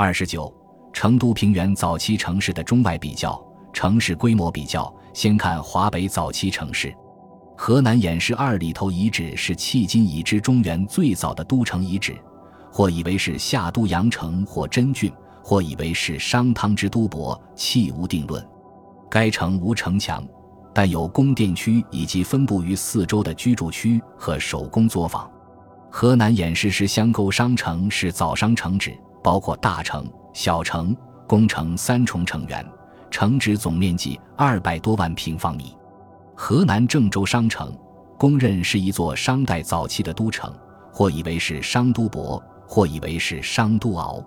二十九，成都平原早期城市的中外比较，城市规模比较。先看华北早期城市，河南偃师二里头遗址是迄今已知中原最早的都城遗址，或以为是夏都阳城或真郡，或以为是商汤之都亳，弃无定论。该城无城墙，但有宫殿区以及分布于四周的居住区和手工作坊。河南偃师市相沟商城是早商城址，包括大城、小城、宫城三重城垣，城址总面积二百多万平方米。河南郑州商城公认是一座商代早期的都城，或以为是商都亳，或以为是商都敖。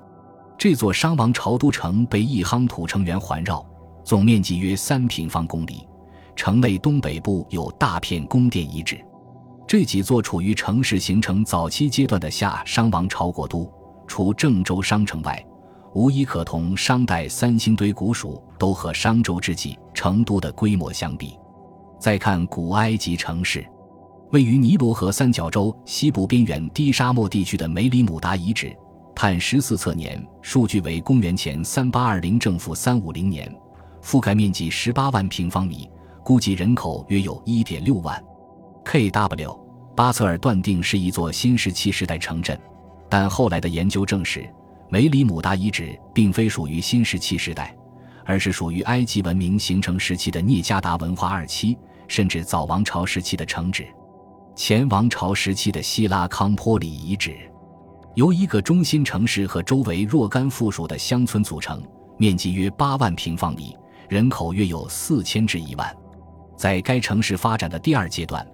这座商王朝都城被一夯土城垣环绕。总面积约三平方公里，城内东北部有大片宫殿遗址。这几座处于城市形成早期阶段的夏商王朝国都，除郑州商城外，无一可同商代三星堆古蜀都和商周之际成都的规模相比。再看古埃及城市，位于尼罗河三角洲西部边缘低沙漠地区的梅里姆达遗址，碳十四测年数据为公元前三八二零正负三五零年。覆盖面积十八万平方米，估计人口约有一点六万。K.W. 巴策尔断定是一座新石器时代城镇，但后来的研究证实，梅里姆达遗址并非属于新石器时代，而是属于埃及文明形成时期的聂加达文化二期，甚至早王朝时期的城址。前王朝时期的希拉康坡里遗址，由一个中心城市和周围若干附属的乡村组成，面积约八万平方米。人口约有四千至一万，在该城市发展的第二阶段，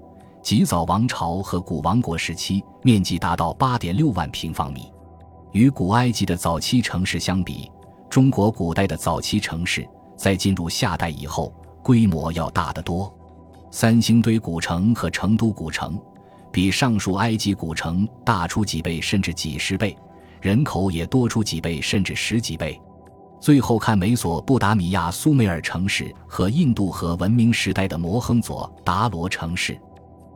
极早王朝和古王国时期，面积达到八点六万平方米。与古埃及的早期城市相比，中国古代的早期城市在进入夏代以后，规模要大得多。三星堆古城和成都古城，比上述埃及古城大出几倍甚至几十倍，人口也多出几倍甚至十几倍。最后看美索不达米亚苏美尔城市和印度河文明时代的摩亨佐达罗城市。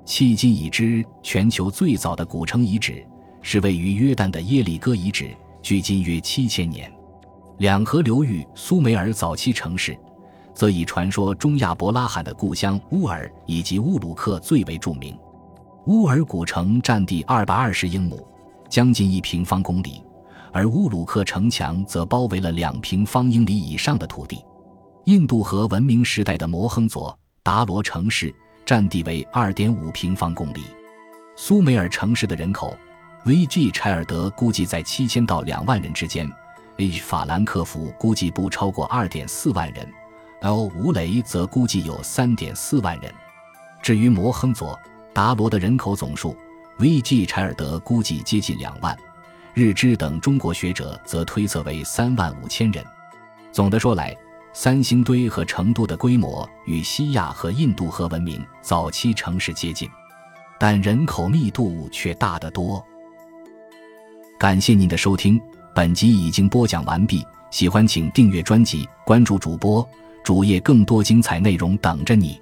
迄今已知全球最早的古城遗址是位于约旦的耶里哥遗址，距今约七千年。两河流域苏美尔早期城市，则以传说中亚伯拉罕的故乡乌尔以及乌鲁克最为著名。乌尔古城占地二百二十英亩，将近一平方公里。而乌鲁克城墙则包围了两平方英里以上的土地。印度河文明时代的摩亨佐达罗城市占地为二点五平方公里。苏美尔城市的人口，V.G. 柴尔德估计在七千到两万人之间，H. 法兰克福估计不超过二点四万人，L. 吴雷则估计有三点四万人。至于摩亨佐达罗的人口总数，V.G. 柴尔德估计接近两万。日支等中国学者则推测为三万五千人。总的说来，三星堆和成都的规模与西亚和印度河文明早期城市接近，但人口密度却大得多。感谢您的收听，本集已经播讲完毕。喜欢请订阅专辑，关注主播主页，更多精彩内容等着你。